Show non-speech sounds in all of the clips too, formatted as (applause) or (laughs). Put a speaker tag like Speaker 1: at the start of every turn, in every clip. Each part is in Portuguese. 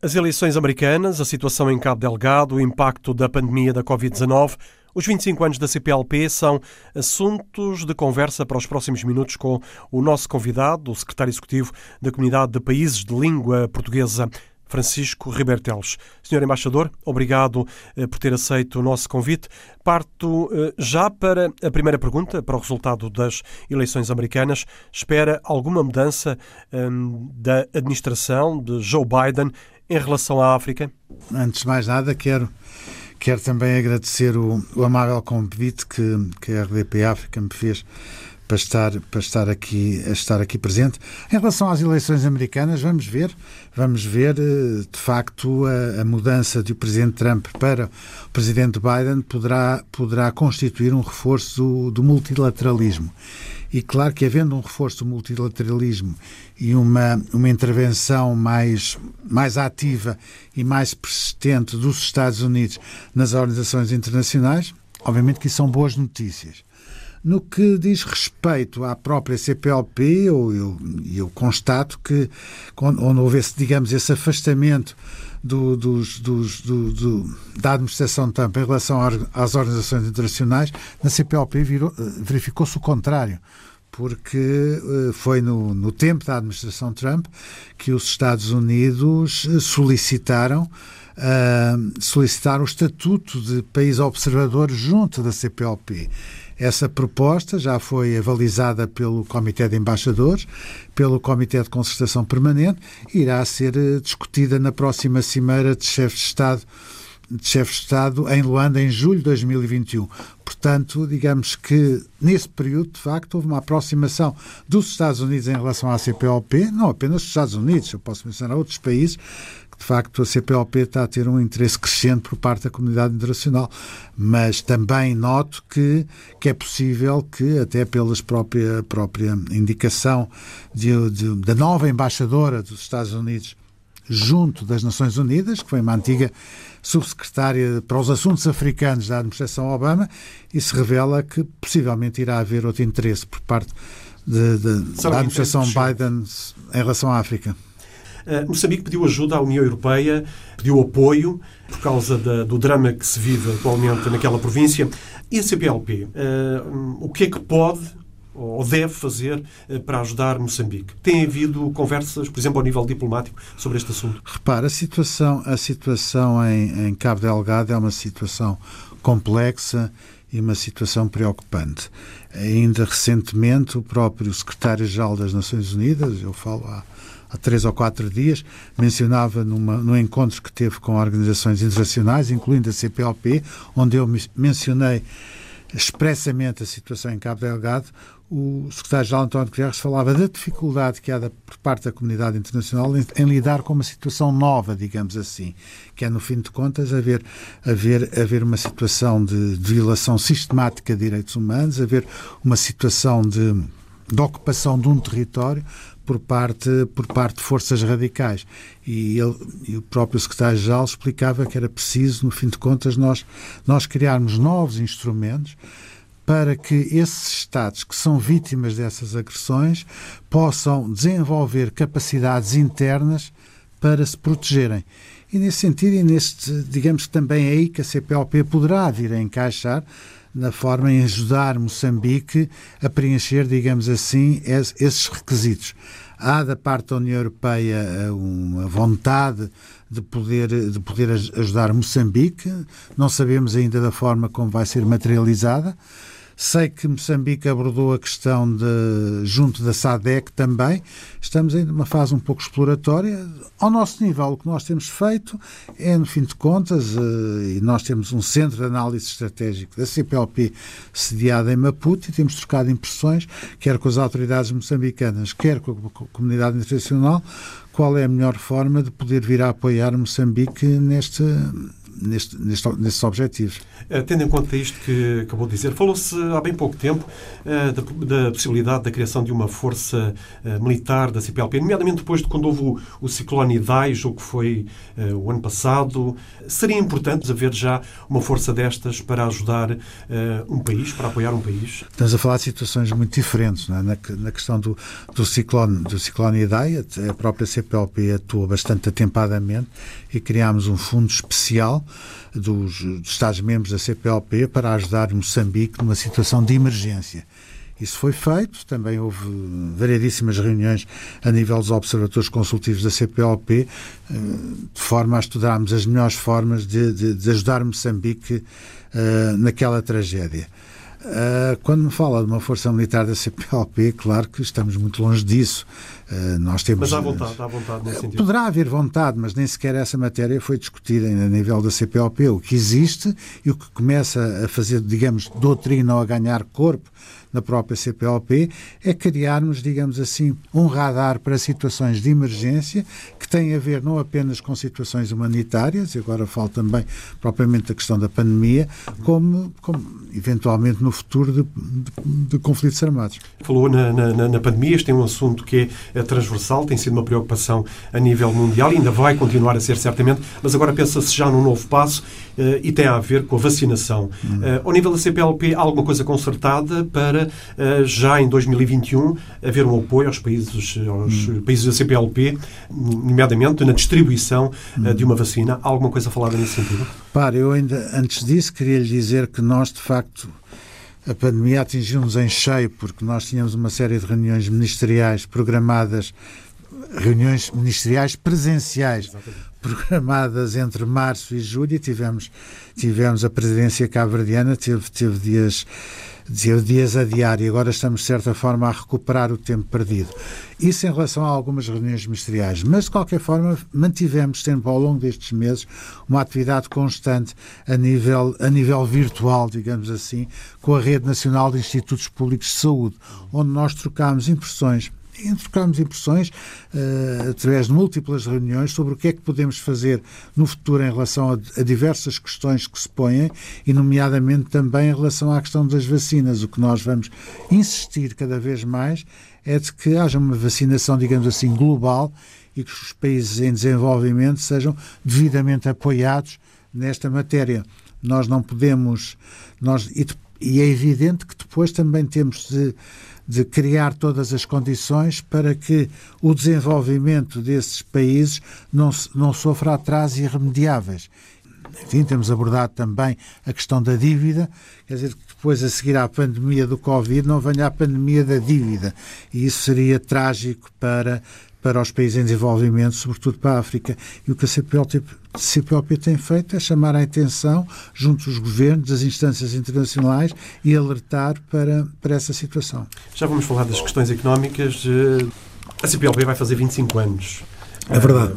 Speaker 1: As eleições americanas, a situação em Cabo Delgado, o impacto da pandemia da Covid-19, os 25 anos da CPLP são assuntos de conversa para os próximos minutos com o nosso convidado, o secretário executivo da Comunidade de Países de Língua Portuguesa, Francisco Ribeiro Teles. Senhor Embaixador, obrigado eh, por ter aceito o nosso convite. Parto eh, já para a primeira pergunta, para o resultado das eleições americanas. Espera alguma mudança hum, da administração de Joe Biden em relação à África?
Speaker 2: Antes de mais nada, quero, quero também agradecer o, o amável convite que, que a RDP África me fez para estar, para estar, aqui, estar aqui presente. Em relação às eleições americanas, vamos ver, vamos ver eh, de facto a, a mudança do Presidente Trump para o Presidente Biden poderá, poderá constituir um reforço do, do multilateralismo. E claro que havendo um reforço do multilateralismo e uma, uma intervenção mais, mais ativa e mais persistente dos Estados Unidos nas organizações internacionais, obviamente que isso são boas notícias. No que diz respeito à própria CPLP, eu, eu, eu constato que, onde houvesse, digamos, esse afastamento do, dos, dos, do, do, da administração Trump em relação às organizações internacionais, na CPLP verificou-se o contrário porque eh, foi no, no, tempo da administração Trump que os Estados Unidos eh, solicitaram uh, solicitaram o estatuto de país observador junto da CPLP. Essa proposta já foi avalizada pelo Comitê de Embaixadores, pelo Comitê de Concertação Permanente e irá ser eh, discutida na próxima Cimeira de Chefes de Estado de chefe de Estado em Luanda em julho de 2021. Portanto, digamos que nesse período, de facto, houve uma aproximação dos Estados Unidos em relação à CPLP, não apenas dos Estados Unidos, eu posso mencionar outros países de facto a CPLP está a ter um interesse crescente por parte da comunidade internacional, mas também noto que, que é possível que, até pela própria, própria indicação de, de, da nova embaixadora dos Estados Unidos junto das Nações Unidas, que foi uma antiga subsecretária para os assuntos africanos da administração Obama, e se revela que possivelmente irá haver outro interesse por parte de, de, da administração Biden em relação à África.
Speaker 1: Uh, Moçambique pediu ajuda à União Europeia, pediu apoio por causa da, do drama que se vive atualmente naquela província. E a CPLP, eh, o que é que pode ou deve fazer uh, para ajudar Moçambique? Tem havido conversas, por exemplo, ao nível diplomático, sobre este assunto?
Speaker 2: Repara, a situação, a situação em, em Cabo Delgado é uma situação complexa e uma situação preocupante. Ainda recentemente, o próprio secretário-geral das Nações Unidas, eu falo há há três ou quatro dias, mencionava numa, num encontro que teve com organizações internacionais, incluindo a CPLP, onde eu mencionei expressamente a situação em Cabo Delgado, o secretário-geral António Guterres falava da dificuldade que há da, por parte da comunidade internacional em, em, lidar com uma situação nova, digamos assim, que é, no fim de contas, haver, haver, haver uma situação de, de violação sistemática de direitos humanos, haver uma situação de, de ocupação de um território por parte, por parte de forças radicais. E, ele, e o próprio secretário-geral explicava que era preciso, no fim de contas, nós, nós criarmos novos instrumentos para que esses Estados que são vítimas dessas agressões possam desenvolver capacidades internas para se protegerem. E nesse sentido, e neste, digamos que também é aí que a CPLP poderá vir a encaixar, na forma em ajudar Moçambique a preencher, digamos assim, esses requisitos. Há da parte da União Europeia eh, uma vontade de poder, de poder ajudar Moçambique, não sabemos ainda da forma como vai ser materializada. Sei que Moçambique abordou a questão de, junto da SADEC também. Estamos ainda numa fase um pouco exploratória. Ao nosso nível, o que nós temos feito é, no fim de contas, eh, e nós temos um centro de análise estratégico da CPLP sediado em Maputo e temos trocado impressões, quer com as autoridades moçambicanas, quer com a comunidade internacional, qual é a melhor forma de poder vir a apoiar Moçambique neste neste, neste, nestes objetivos.
Speaker 1: Eh, tendo em conta isto que acabou de dizer, falou-se há bem pouco tempo uh, da, da, possibilidade da criação de uma força uh, militar da CPLP, nomeadamente depois de quando houve o, o ciclone Idai, o que foi o ano passado. Seria importante haver já uma força destas para ajudar um país, para apoiar um país?
Speaker 2: Estamos a falar de situações muito diferentes. É? Na, na, questão do, do, ciclone, do ciclone Idai, a própria CPLP atua bastante atempadamente e criámos um fundo especial dos, dos Estados-membros da CPLP para ajudar Moçambique numa situação de emergência. Isso foi feito, também houve variedíssimas reuniões a nível dos observadores consultivos da CPLP, eh, de forma a estudarmos as melhores formas de, de, de ajudar Moçambique uh, naquela tragédia. Uh, quando me fala de uma força militar da CPLP, claro que estamos muito longe disso. Uh, nós temos,
Speaker 1: mas há vontade, há vontade nesse sentido.
Speaker 2: Poderá haver vontade, mas nem sequer essa matéria foi discutida a nível da CPLP. O que existe e o que começa a fazer, digamos, doutrina ou a ganhar corpo na própria CPLP, é criarmos, digamos assim, um radar para situações de emergência que têm a ver não apenas com situações humanitárias, e agora falo também propriamente da questão da pandemia, como, como eventualmente no futuro de, de, de conflitos armados.
Speaker 1: Falou na, na, na, pandemia, este é um assunto que é transversal, tem sido uma preocupação a nível mundial, ainda vai continuar a ser certamente, mas agora pensa-se já num novo passo uh, e tem a ver com a vacinação. Hum. Uh, ao nível da CPLP, há alguma coisa concertada para uh, já em 2021 haver um apoio aos países, aos hum. países da CPLP, nomeadamente na distribuição hum. de uma vacina? Há alguma coisa falada nesse sentido?
Speaker 2: Para, eu ainda antes disso queria lhe dizer que nós, de facto, a pandemia atingiu-nos em cheio porque nós tínhamos uma série de reuniões ministeriais programadas reuniões ministeriais presenciais Exatamente. programadas entre março e julho e tivemos, tivemos a presidência cabo-verdiana, teve, teve dias teve dias a diário agora estamos, de certa forma, a recuperar o tempo perdido. Isso em relação a algumas reuniões ministeriais. Mas, de qualquer forma, mantivemos sempre ao longo destes meses uma atividade constante a nível, a nível virtual, digamos assim, com a Rede Nacional de Institutos Públicos de Saúde, onde nós trocámos impressões e impressões uh, através de múltiplas reuniões sobre o que é que podemos fazer no futuro em relação a, a, diversas questões que se põem e, nomeadamente, também em relação à questão das vacinas. O que nós vamos insistir cada vez mais é de que haja uma vacinação, digamos assim, global e que os países em desenvolvimento sejam devidamente apoiados nesta matéria. Nós não podemos. Nós, e, e é evidente que depois também temos de de criar todas as condições para que o desenvolvimento desses países não, não sofra atrasos irremediáveis. Enfim, temos abordado também a questão da dívida, quer dizer, que depois a seguir à pandemia do Covid não venha a pandemia da dívida. E isso seria trágico para para os países em desenvolvimento, sobretudo para a África. E o que a CPLP, CPLP tem feito é chamar a atenção junto dos governos, das instâncias internacionais e alertar para, para essa situação.
Speaker 1: Já vamos falar das questões económicas. A CPLP vai fazer 25 anos.
Speaker 2: É verdade.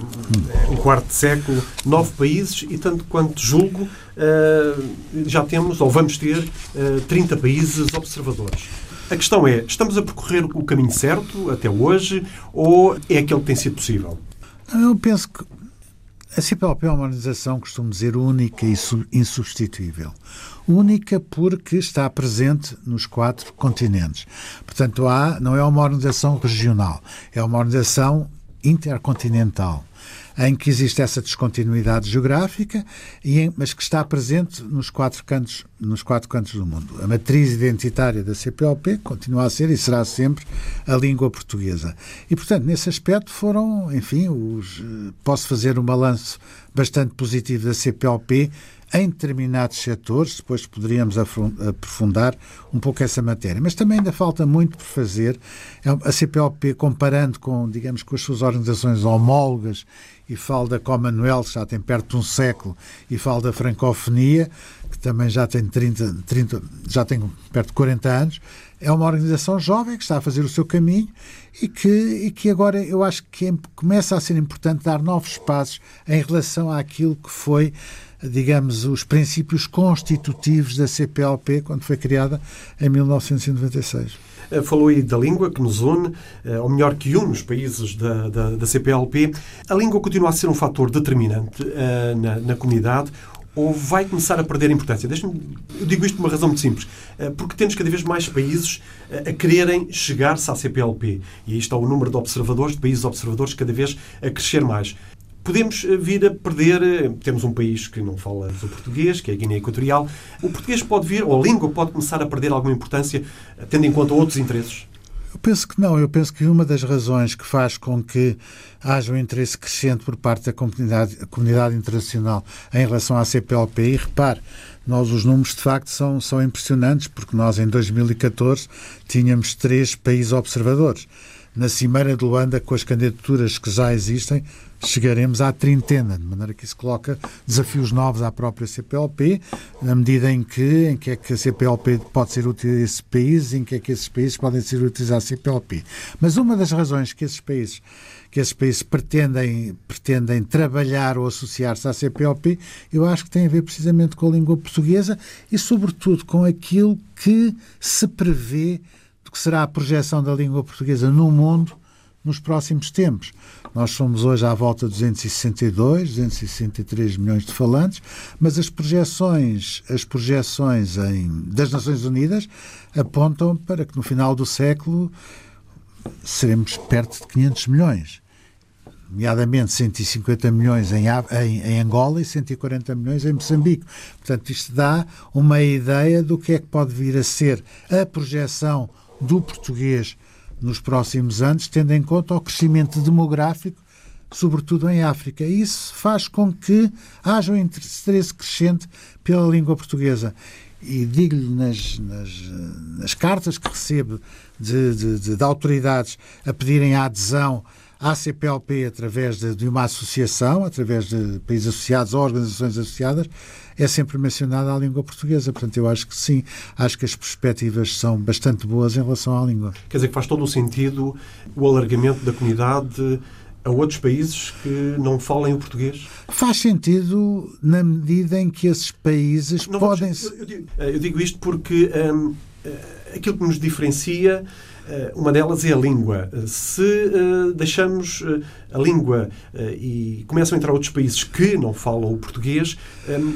Speaker 1: Um quarto de século, nove países e, tanto quanto julgo, já temos, ou vamos ter, 30 países observadores. A questão é, estamos a percorrer o caminho certo até hoje ou é aquele que tem sido possível?
Speaker 2: Eu penso que a CPLP é uma organização, costumo dizer, única e insubstituível. Única porque está presente nos quatro continentes. Portanto, há, não é uma organização regional, é uma organização intercontinental em que existe essa descontinuidade geográfica, e mas que está presente nos quatro cantos, nos quatro cantos do mundo. A matriz identitária da CPLP continua a ser e será sempre a língua portuguesa. E, portanto, nesse aspecto foram, enfim, os, eh, posso fazer um balanço bastante positivo da CPLP em determinados setores, depois poderíamos aprofundar um pouco essa matéria. Mas também ainda falta muito por fazer. É a CPLP, comparando com, digamos, com as suas organizações homólogas, e falo da Commonwealth, já tem perto de um século, e falo da francofonia, que também já tem 30, 30 já tem perto de 40 anos, é uma organização jovem que está a fazer o seu caminho e que, e que agora eu acho que é, começa a ser importante dar novos passos em relação àquilo que foi digamos, os princípios constitutivos da CPLP quando foi criada em 1996.
Speaker 1: Eh, falou aí da língua que nos une, eh, ou melhor, que une os países da, da, da CPLP. A língua continua a ser um fator determinante uh, na, na comunidade ou vai começar a perder importância? Eu digo isto por uma razão muito simples. Porque temos cada vez mais países a quererem chegar-se à CPLP. E aí está o número de observadores, de países observadores, cada vez a crescer mais. Podemos eh, vir a perder. Temos um país que não fala o português, que é a Guiné Equatorial. O português pode vir, ou a língua pode começar a perder alguma importância, tendo em conta outros interesses?
Speaker 2: Eu penso que não. Eu penso que uma das razões que faz com que haja um interesse crescente por parte da comunidade, comunidade internacional em relação à CPLP, e repare, nós os números de facto são, são impressionantes, porque nós em 2014 tínhamos três países observadores. Na Cimeira de Luanda, com as candidaturas que já existem, chegaremos à trintena, de maneira que isso coloca desafios novos à própria CPLP, na medida em que, em que é que a CPLP pode ser útil a esses países, em que é que esses países podem ser úteis à CPLP. Mas uma das razões que esses países que esses países pretendem, pretendem trabalhar ou associar-se à CPLP, eu acho que tem a ver precisamente com a língua portuguesa e, sobretudo, com aquilo que se prevê que será a projeção da língua portuguesa no mundo nos próximos tempos. Nós somos hoje à volta de 262, 263 milhões de falantes, mas as projeções, as projeções em, das Nações Unidas apontam para que no final do século seremos perto de 500 milhões. Nomeadamente 150 milhões em, em, em, Angola e 140 milhões em Moçambique. Portanto, isto dá uma ideia do que é que pode vir a ser a projeção do português nos próximos anos, tendo em conta o crescimento demográfico, sobretudo em África. Isso faz com que haja um interesse crescente pela língua portuguesa. E digo-lhe nas, nas, nas, cartas que recebo de, de, de, de, autoridades a pedirem a adesão à CPLP através de, de uma associação, através de países associados ou organizações associadas, é sempre mencionada a língua portuguesa. Portanto, eu acho que sim, acho que as perspectivas são bastante boas em relação à língua.
Speaker 1: Quer dizer que faz todo o sentido o alargamento da comunidade a outros países que não falem o português?
Speaker 2: Faz sentido na medida em que esses países não, podem.
Speaker 1: Eu, eu, digo, eu, digo, isto porque hum, eh, aquilo que nos diferencia eh, uma delas é a língua. Se uh, deixamos a língua e começam a entrar outros países que não falam o português,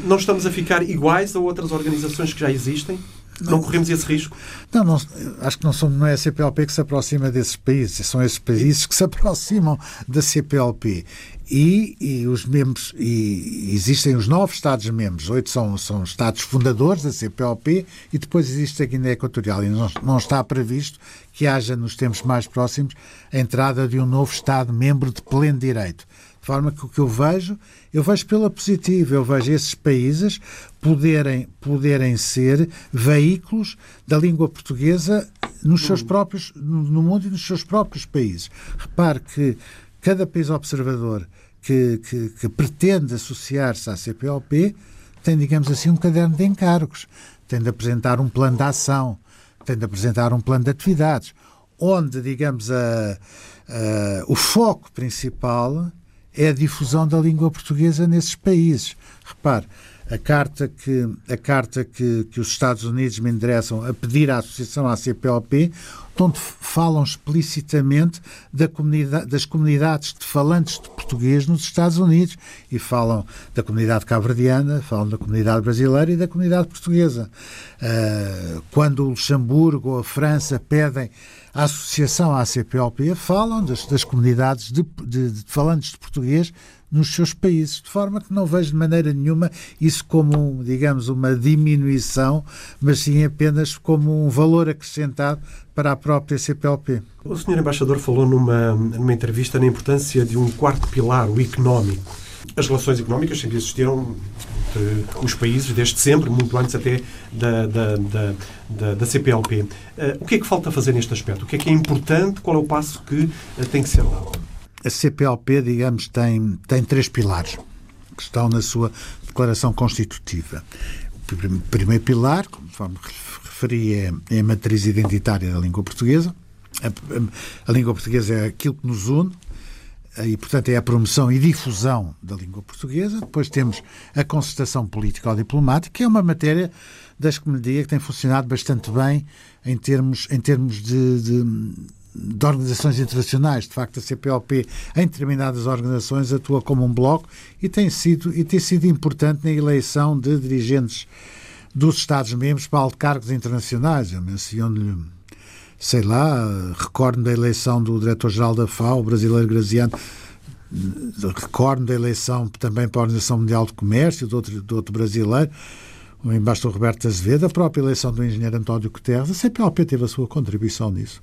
Speaker 1: não estamos a ficar iguais a outras organizações que já existem? Não, não corremos esse risco?
Speaker 2: Não, não, acho que não, somos, não é a CPLP que se aproxima desses países, são esses países que se aproximam da CPLP. E, e, os membros e existem os nove Estados-membros, oito são, são Estados fundadores da CPLP e depois existe a Guiné Equatorial e não, não está previsto que haja nos tempos mais próximos a entrada de um novo Estado-membro de pleno direito. Forma que o que eu vejo, eu vejo pela positiva, eu vejo esses países poderem, poderem ser veículos da língua portuguesa nos seus próprios, no mundo e nos seus próprios países. Repare que cada país observador que, que, que pretende associar-se à CPLP tem, digamos assim, um caderno de encargos, tem de apresentar um plano de ação, tem de apresentar um plano de atividades, onde, digamos, a, a, o foco principal é a difusão da língua portuguesa nesses países. Repare, a carta que, a carta que, que os Estados Unidos me endereçam a pedir à associação à CPLP, onde falam explicitamente da comunidade, das comunidades de falantes de português nos Estados Unidos e falam da comunidade cabo-verdiana, falam da comunidade brasileira e da comunidade portuguesa. Uh, quando o Luxemburgo ou a França pedem a associação à CPLP, falam das, das comunidades de, de, de falantes de português nos seus países, de forma que não vejo de maneira nenhuma isso como, digamos, uma diminuição, mas sim apenas como um valor acrescentado para a própria CPLP.
Speaker 1: O Sr. Embaixador falou numa, numa entrevista na importância de um quarto pilar, o económico. As relações económicas sempre existiram entre os países, desde sempre, muito antes até da, da, da, da, da CPLP. Uh, o que é que falta fazer neste aspecto? O que é que é importante? Qual é o passo que uh, tem que ser dado?
Speaker 2: a CPLP, digamos, tem, tem três pilares que estão na sua declaração constitutiva. O primeiro pilar, conforme referi, é, é a matriz identitária da língua portuguesa. A, a, a língua portuguesa é aquilo que nos une, e, portanto, é a promoção e difusão da língua portuguesa. Depois temos a concertação política ou diplomática, que é uma matéria das que me diga que tem funcionado bastante bem em termos, em termos de, de de organizações internacionais. De facto, a CPLP, em determinadas organizações, atua como um bloco e tem sido, e tem sido importante na eleição de dirigentes dos Estados-membros para altos cargos internacionais. Eu menciono-lhe, sei lá, recordo da eleição do diretor-geral da FAO, o brasileiro Graziano, recordo da eleição também para a Organização Mundial de Comércio, de outro, de outro brasileiro, o embaixador Roberto Azevedo, a própria eleição do engenheiro António Guterres. A CPLP teve a sua contribuição nisso.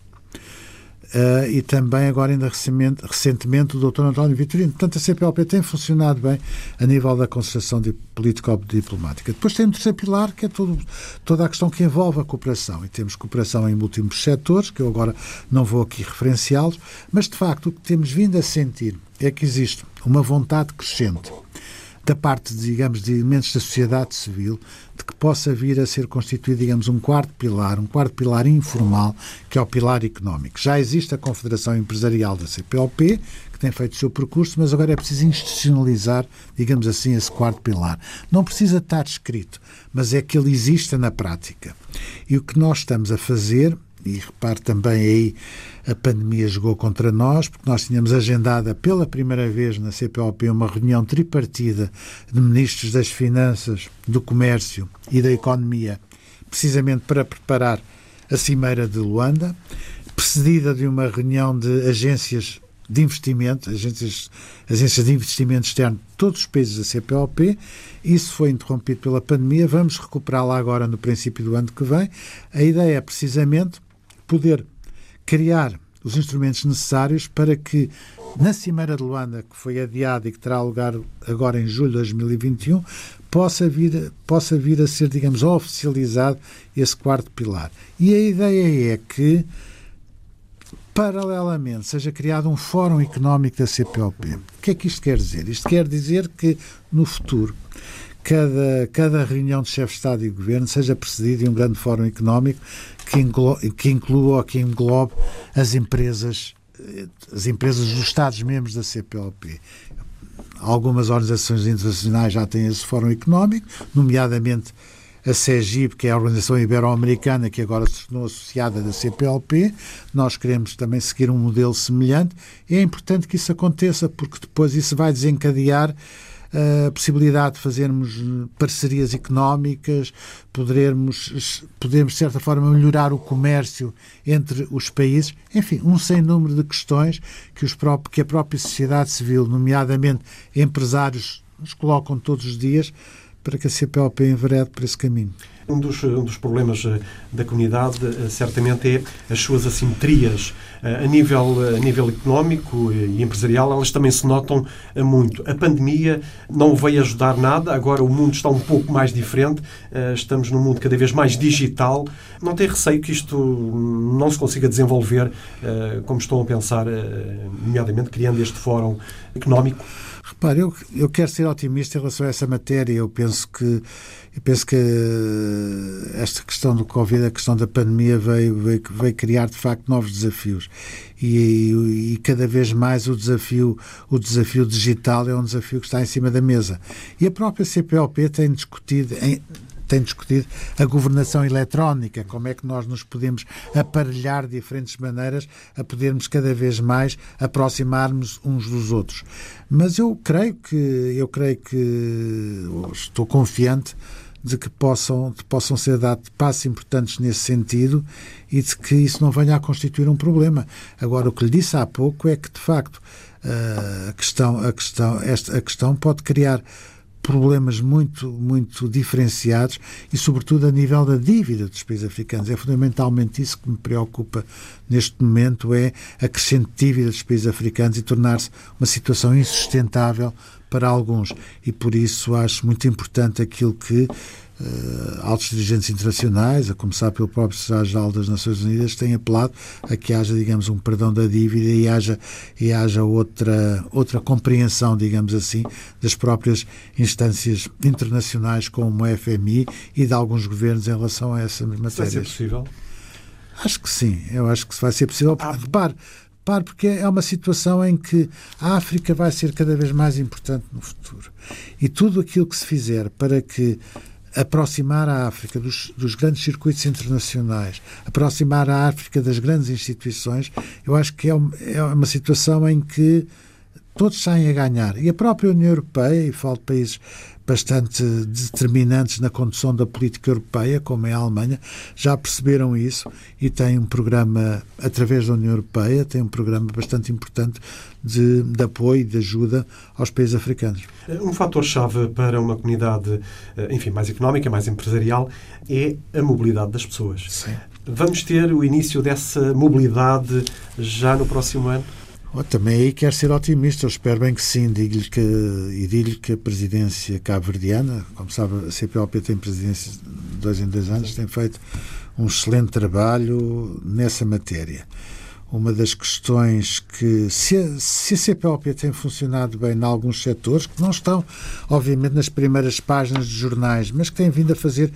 Speaker 2: Uh, e também agora ainda recentemente, recentemente o Dr. António Vitorino. Portanto, a CPLP tem funcionado bem a nível da concertação político-diplomática. Depois tem o terceiro pilar, que é todo, toda a questão que envolve a cooperação. E temos cooperação em múltiplos setores, que eu agora não vou aqui referenciá-los, mas de facto o que temos vindo a sentir é que existe uma vontade crescente da parte, digamos, de elementos da sociedade civil, de que possa vir a ser constituído, digamos, um quarto pilar, um quarto pilar informal, que é o pilar económico. Já existe a Confederação Empresarial da CPLP, que tem feito o seu percurso, mas agora é preciso institucionalizar, digamos assim, esse quarto pilar. Não precisa estar escrito, mas é que ele exista na prática. E o que nós estamos a fazer e repare também aí a pandemia jogou contra nós, porque nós tínhamos agendada pela primeira vez na CPOP uma reunião tripartida de ministros das Finanças, do Comércio e da Economia, precisamente para preparar a Cimeira de Luanda, precedida de uma reunião de agências de investimento, agências, agências de investimento externo de todos os países da CPOP. Isso foi interrompido pela pandemia. Vamos recuperá-la agora no princípio do ano que vem. A ideia é precisamente poder criar os instrumentos necessários para que na Cimeira de Luanda, que foi adiada e que terá lugar agora em julho de 2021, possa vir, possa vir a ser, digamos, oficializado esse quarto pilar. E a ideia é que, paralelamente, seja criado um Fórum Económico da CPLP. O que é que isto quer dizer? Isto quer dizer que, no futuro, cada, cada reunião de chefe de Estado e Governo seja precedida de um grande fórum económico que, englo, que inclua ou que englobe as empresas, as empresas dos Estados-membros da CPLP. Algumas organizações internacionais já têm esse fórum económico, nomeadamente a CEGIP, que é a Organização Ibero-Americana, que agora se tornou associada da CPLP. Nós queremos também seguir um modelo semelhante. É importante que isso aconteça, porque depois isso vai desencadear a possibilidade de fazermos parcerias económicas, podermos, podermos de certa forma, melhorar o comércio entre os países, enfim, um sem número de questões que, os próprios, que a própria sociedade civil, nomeadamente empresários, nos colocam todos os dias para que a CPLP enverede por esse caminho.
Speaker 1: Um dos, um dos problemas eh, da comunidade, eh, certamente, é as suas assimetrias. Eh, a nível, a nível económico e empresarial, elas também se notam muito. A pandemia não veio ajudar nada, agora o mundo está um pouco mais diferente, estamos num mundo cada vez mais digital. Não tem receio que isto não se consiga desenvolver como estão a pensar, nomeadamente criando este fórum económico?
Speaker 2: Repare, eu, eu quero ser otimista em relação a essa matéria. Eu penso que eu penso que esta questão do Covid, a questão da pandemia, veio, veio, veio criar de facto novos desafios. E, e, cada vez mais o desafio, o desafio digital é um desafio que está em cima da mesa. E a própria CPLP tem discutido, em, tem discutido a governação eletrónica, como é que nós nos podemos aparelhar de diferentes maneiras a podermos cada vez mais aproximarmos uns dos outros. Mas eu creio que eu creio que estou confiante de que possam, possam ser dados passos importantes nesse sentido e de que isso não venha a constituir um problema. Agora, o que lhe disse há pouco é que, de facto, a questão, a questão, esta, a questão pode criar problemas muito, muito diferenciados e, sobretudo, a nível da dívida dos países africanos. É fundamentalmente isso que me preocupa neste momento, é a crescente dívida dos países africanos e tornar-se uma situação insustentável para alguns. E, por isso, acho muito importante aquilo que altos dirigentes internacionais, a começar pelo próprio Secretário-Geral das Nações Unidas, têm apelado a que haja, digamos, um perdão da dívida e haja, e haja outra, outra compreensão, digamos assim, das próprias instâncias internacionais como o FMI e de alguns governos em relação a essas matérias. Vai
Speaker 1: ser possível?
Speaker 2: Acho que sim, eu acho que vai ser possível. Ah. Repare, repare, porque é uma situação em que a África vai ser cada vez mais importante no futuro. E tudo aquilo que se fizer para que aproximar a África dos, dos, grandes circuitos internacionais, aproximar a África das grandes instituições, eu acho que é, é uma situação em que todos saem a ganhar. E a própria União Europeia, e falo de países bastante determinantes na condução da política europeia, como é a Alemanha, já perceberam isso e têm um programa, através da União Europeia, tem um programa bastante importante de, de apoio e de ajuda aos países africanos.
Speaker 1: Um fator-chave para uma comunidade, eh, enfim, mais económica, mais empresarial, é a mobilidade das pessoas.
Speaker 2: Sim.
Speaker 1: Vamos ter o início dessa mobilidade já no próximo ano?
Speaker 2: Oh, também aí quero ser otimista, eu espero bem que sim, digo-lhe que, e digo-lhe que a presidência cabo-verdiana, como sabe, a CPLP tem presidência de dois em dois anos, tem feito um excelente trabalho nessa matéria. Uma das questões que, se a, se a CPLP tem funcionado bem em alguns setores, que não estão, obviamente, nas primeiras páginas de jornais, mas que têm vindo a fazer,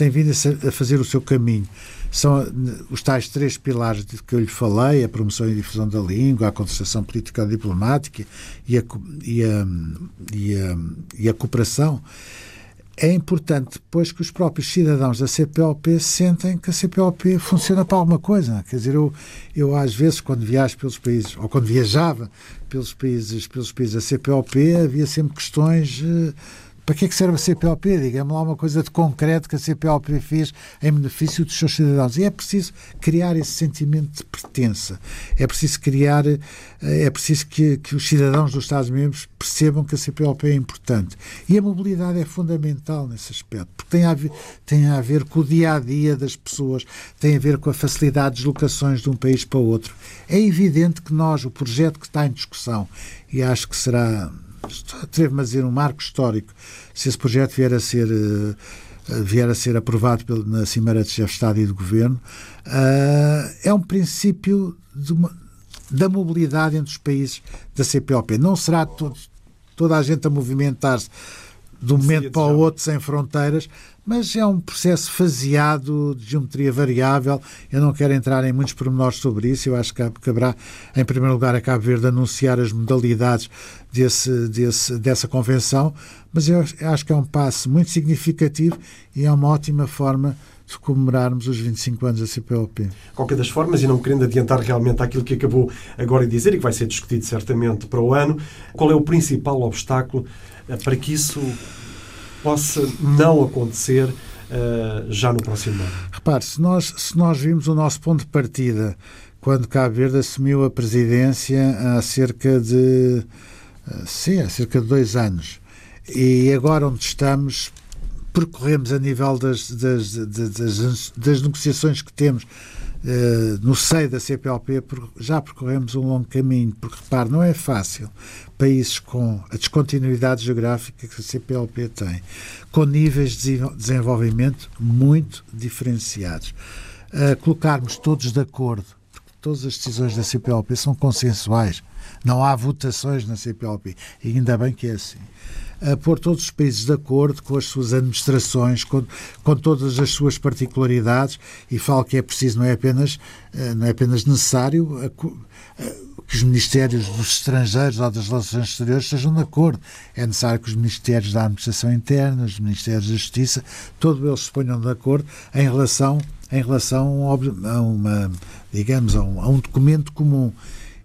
Speaker 2: têm vindo a fazer o seu caminho são os tais três pilares de que eu lhe falei, a promoção e difusão da língua, a concertação política diplomática e a, e a, e a, e a cooperação. É importante depois que os próprios cidadãos da CPLP sentem que a CPLP funciona para alguma coisa. Quer dizer, eu, eu às vezes, quando viajo pelos países, ou quando viajava pelos países, pelos países da CPLP, havia sempre questões eh, para que é que serve a CPLP? Diga-me lá uma coisa de concreto que a CPLP fez em benefício dos seus cidadãos. E é preciso criar esse sentimento de pertença. É preciso criar, eh, é preciso que, que os cidadãos dos Estados-membros percebam que a CPLP é importante. E a mobilidade é fundamental nesse aspecto, porque tem a ver, tem a ver com o dia a dia das pessoas, tem a ver com a facilidade de deslocações de um país para outro. É evidente que nós, o projeto que está em discussão, e acho que será atrevo-me a dizer, um marco histórico, se esse projeto vier a ser, uh, vier a ser aprovado na Cimeira de Chefe de Estado e do Governo, uh, é um princípio uma, da mobilidade entre os países da CPLP. Não será todo, toda a gente a movimentar-se de um momento para o outro sem fronteiras, mas é um processo faseado de geometria variável. Eu não quero entrar em muitos pormenores sobre isso. Eu acho que caberá, em primeiro lugar, a Cabo Verde anunciar as modalidades desse, desse, dessa convenção, mas eu acho que é um passo muito significativo e é uma ótima forma de comemorarmos os 25 anos da CPLP.
Speaker 1: Qualquer das formas, e não querendo adiantar realmente aquilo que acabou agora de dizer e que vai ser discutido certamente para o ano, qual é o principal obstáculo para que isso possa não acontecer uh, já no próximo ano?
Speaker 2: Repare, se nós, se nós vimos o nosso ponto de partida quando Cabo Verde assumiu a presidência há cerca de uh, sim, há cerca de dois anos e agora onde estamos percorremos a nível das, das, das, das negociações que temos Uh, no seio da CPLP já percorremos um longo caminho, porque repare, não é fácil países com a descontinuidade geográfica que a CPLP tem, com níveis de desenvolvimento muito diferenciados, colocarmos todos de acordo, porque todas as decisões da CPLP são consensuais, não há votações na CPLP, e ainda bem que é assim a pôr todos os países de acordo com as suas administrações, com, com todas as suas particularidades, e falo que é preciso, não é apenas, eh, não é apenas necessário que os Ministérios dos Estrangeiros ou das Relações Exteriores estejam de acordo. É necessário que os Ministérios da Administração Interna, os Ministérios da Justiça, todos eles se ponham de acordo em relação, em relação a uma, digamos, a um, a um documento comum.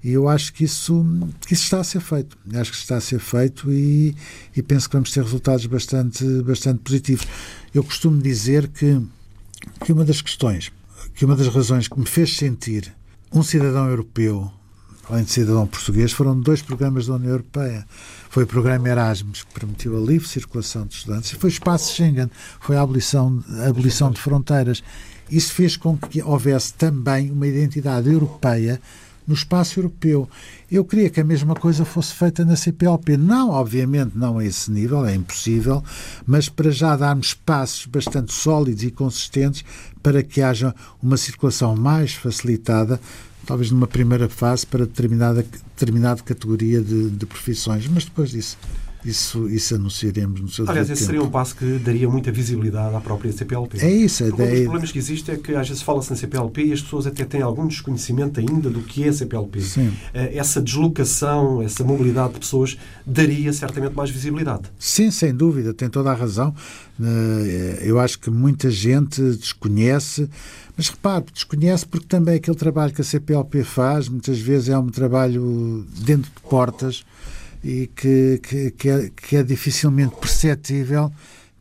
Speaker 2: E eu acho que isso, que isso está a ser feito. Acho que está a ser feito e, e penso que vamos ter resultados bastante, bastante positivos. Eu costumo dizer que, que uma das questões, que uma das razões que me fez sentir um cidadão europeu, além de cidadão português, foram dois programas da União Europeia. Foi o programa Erasmus, que permitiu a livre circulação de estudantes, e foi o espaço Schengen, foi a abolição, a abolição de fronteiras. Isso fez com que houvesse também uma identidade europeia no espaço europeu. Eu queria que a mesma coisa fosse feita na CPLP. Não, obviamente, não a esse nível, é impossível, mas para já darmos passos bastante sólidos e consistentes para que haja uma circulação mais facilitada, talvez numa primeira fase, para determinada, determinada categoria de, de profissões. Mas depois disso isso, isso anunciaremos no seu
Speaker 1: Aliás, esse
Speaker 2: tempo.
Speaker 1: seria um passo que daria muita visibilidade à própria CPLP.
Speaker 2: É isso. É
Speaker 1: um dos problemas que existe é que às vezes fala-se na CPLP e as pessoas até têm algum desconhecimento ainda do que é a CPLP.
Speaker 2: Sim.
Speaker 1: Eh, essa deslocação, essa mobilidade de pessoas daria certamente mais visibilidade.
Speaker 2: Sim, sem dúvida, tem toda a razão. Eh, eu acho que muita gente desconhece, mas repare, desconhece porque também aquele trabalho que a CPLP faz, muitas vezes é um trabalho dentro de portas e que, que, que, é, que é, dificilmente perceptível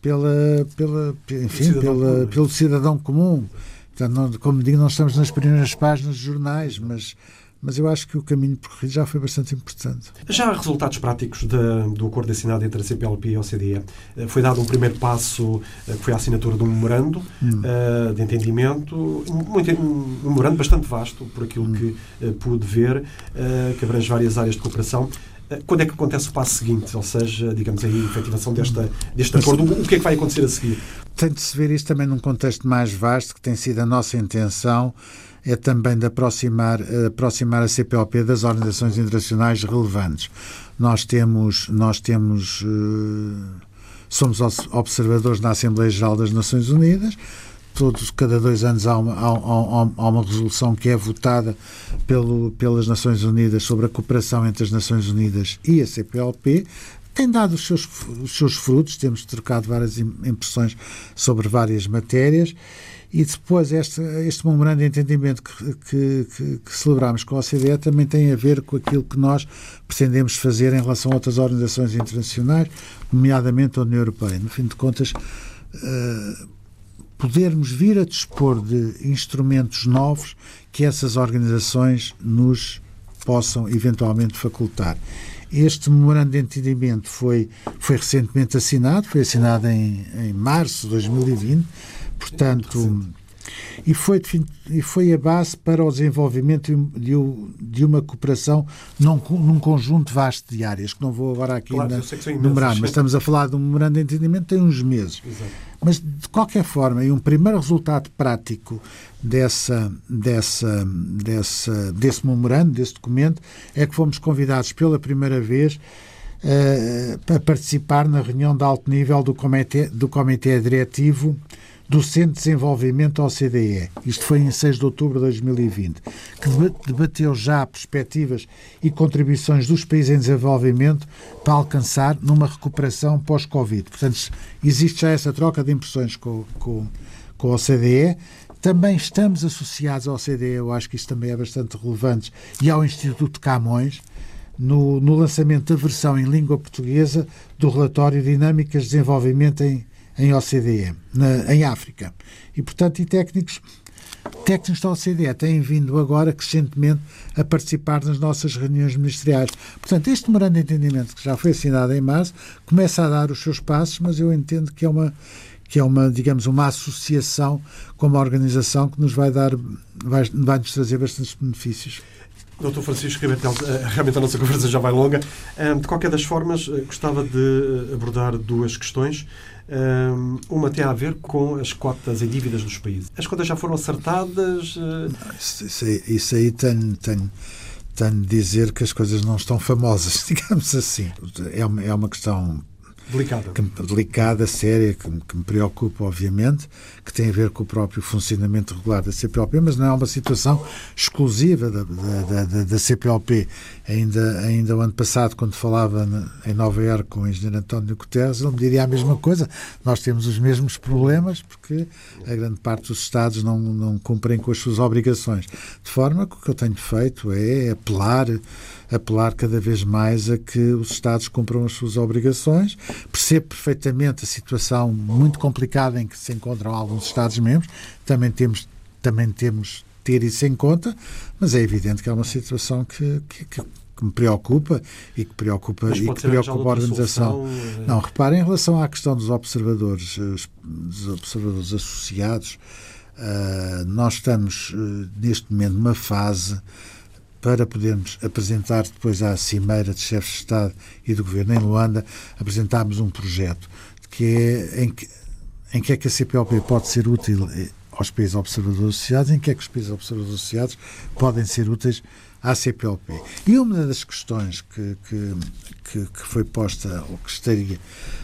Speaker 2: pela, pela, enfim, cidadão pela, comum. pelo cidadão comum. Portanto, não, como digo, não estamos nas primeiras páginas dos jornais, mas mas eu acho que o caminho percorrido já foi bastante importante.
Speaker 1: Já há resultados práticos de, do acordo assinado entre a CPLP e a OCDE. Eh, foi dado um primeiro passo, eh, que foi a assinatura de um memorando hum. uh, de entendimento, muito, um memorando bastante vasto, por aquilo hum. que uh, pude ver, uh, que abrange várias áreas de cooperação. Quando é que acontece o passo seguinte? Ou seja, digamos aí, a efetivação desta, deste acordo, o que é que vai acontecer a seguir?
Speaker 2: Tem de se ver isto também num contexto mais vasto, que tem sido a nossa intenção é também de aproximar, aproximar a CPLP das organizações internacionais relevantes. Nós temos, nós temos eh, somos observadores na Assembleia Geral das Nações Unidas. Todos, cada dois anos há uma, há, há, há uma resolução que é votada pelo, pelas Nações Unidas sobre a cooperação entre as Nações Unidas e a CPLP tem dado os seus, os seus frutos, temos trocado várias impressões sobre várias matérias e depois este, este memorando de entendimento que, que, que, que celebramos com a OCDE também tem a ver com aquilo que nós pretendemos fazer em relação a outras organizações internacionais, nomeadamente a União Europeia. No fim de contas, uh, podermos vir a dispor de instrumentos novos que essas organizações nos possam eventualmente facultar. Este memorando de entendimento foi, foi recentemente assinado, foi assinado em, em março de 2020 Portanto, e foi, e foi a base para o desenvolvimento de, de uma cooperação num, num, conjunto vasto de áreas, que não vou agora aqui
Speaker 1: claro,
Speaker 2: numerar, mas estamos a falar de um memorando de entendimento tem uns meses. Exato. Mas, de qualquer forma, e um primeiro resultado prático dessa, dessa, dessa, desse memorando, desse documento, é que fomos convidados pela primeira vez uh, a participar na reunião de alto nível do Comitê, do comitê Diretivo do Centro de Desenvolvimento OCDE. Isto foi em 6 de outubro de 2020, que debateu já perspectivas e contribuições dos países em desenvolvimento para alcançar numa recuperação pós-Covid. Portanto, existe já essa troca de impressões com, com, com a OCDE. Também estamos associados à OCDE, eu acho que isto também é bastante relevante, e ao Instituto Camões, no, no lançamento da versão em língua portuguesa do relatório Dinâmicas de Desenvolvimento em em OCDE, na, em África. E, portanto, e técnicos, técnicos da OCDE têm vindo agora crescentemente a participar nas nossas reuniões ministeriais. Portanto, este memorando de entendimento, que já foi assinado em março, começa a dar os seus passos, mas eu entendo que é uma que é uma, digamos, uma associação com uma organização que nos vai dar, vai, vai nos trazer bastantes benefícios.
Speaker 1: Doutor Francisco realmente a nossa conversa já vai longa. De qualquer das formas, eh, gostava de eh, abordar duas questões. Uma tem a ver com as cotas e dívidas dos países. As cotas já foram acertadas?
Speaker 2: Isso, isso aí, isso aí tenho, tenho, tenho de dizer que as coisas não estão famosas, (laughs) digamos assim. É uma, é uma questão
Speaker 1: Delicada.
Speaker 2: Que, delicada, séria, que, que, me preocupa, obviamente, que tem a ver com o próprio funcionamento regular da CPLP, mas não é uma situação exclusiva da, da, da, da CPLP. Ainda, ainda o ano passado, quando falava em Nova Iorque com o engenheiro António Guterres, ele me diria a mesma coisa. Nós temos os mesmos problemas porque a grande parte dos Estados não, não cumprem com as suas obrigações. De forma que o que eu tenho feito é apelar apelar cada vez mais a que os Estados cumpram as suas obrigações. Percebo perfeitamente a situação muito complicada em que se encontram alguns Estados-membros. Também temos, também temos ter isso em conta, mas é evidente que é uma situação que, que, que que me preocupa e que preocupa, e que preocupa a organização. Solução, é... Não, reparem, em relação à questão dos observadores, dos observadores associados, uh, nós estamos uh, neste momento numa fase para podermos apresentar depois à Cimeira de Chefes de Estado e do Governo em Luanda, apresentámos um projeto que é em que, em que é que a CPLP pode ser útil aos países observadores associados, em que é que os países observadores associados podem ser úteis à CPLP. E uma das questões que, que, que, que foi posta ou que estaria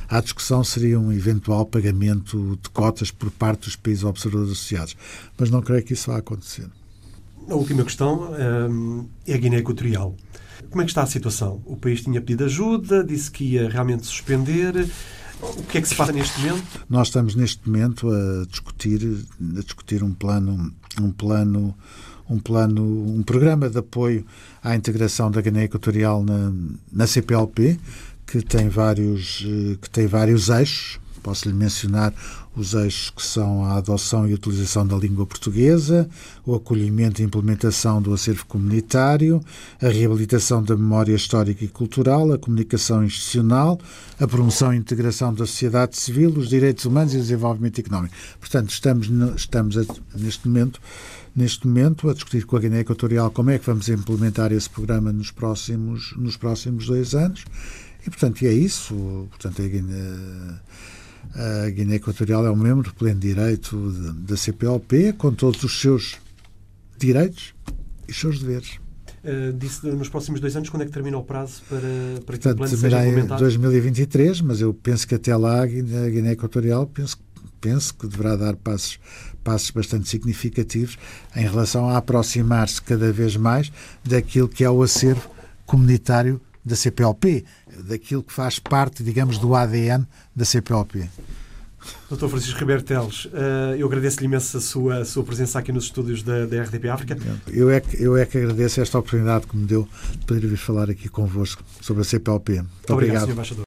Speaker 2: à discussão seria um eventual pagamento de cotas por parte dos países observadores associados. Mas não creio que isso vá acontecer.
Speaker 1: A última questão hum, é a Guiné Equatorial. Como é que está a situação? O país tinha pedido ajuda, disse que ia realmente suspender. O que é que se passa neste momento?
Speaker 2: Nós estamos neste momento a discutir, a discutir um plano, um plano, um plano, um programa de apoio à integração da Guiné Equatorial na, na CPLP, que tem vários, eh, que tem vários eixos. Posso-lhe mencionar os eixos que são a adoção e utilização da língua portuguesa, o acolhimento e implementação do acervo comunitário, a reabilitação da memória histórica e cultural, a comunicação institucional, a promoção e integração da sociedade civil, os direitos humanos e o desenvolvimento económico. Portanto, estamos, estamos a, neste momento neste momento a discutir com a Guiné Equatorial como é que vamos implementar esse programa nos próximos, nos próximos dois anos. E, portanto, é isso. Portanto, a Guiné, a Guiné Equatorial é um membro de pleno direito da CPLP, com todos os seus direitos e os seus deveres.
Speaker 1: Uh, disse nos próximos dois anos, quando é que termina o prazo para, para
Speaker 2: que Portanto, o plano seja implementado? em 2023, mas eu penso que até lá a Guiné, a Guiné Equatorial penso, penso que deverá dar passos, passos bastante significativos em relação a aproximar-se cada vez mais daquilo que é o acervo comunitário da CPLP, daquilo que faz parte, digamos, do ADN da CPLP.
Speaker 1: Dr. Francisco Ribeiro Teles, eh, eu agradeço-lhe imenso a sua, a sua presença aqui nos estúdios da, da RDP África.
Speaker 2: Eu é, que, eu é que agradeço esta oportunidade que me deu de poder vir falar aqui convosco sobre a CPLP. Muito, obrigado. obrigado.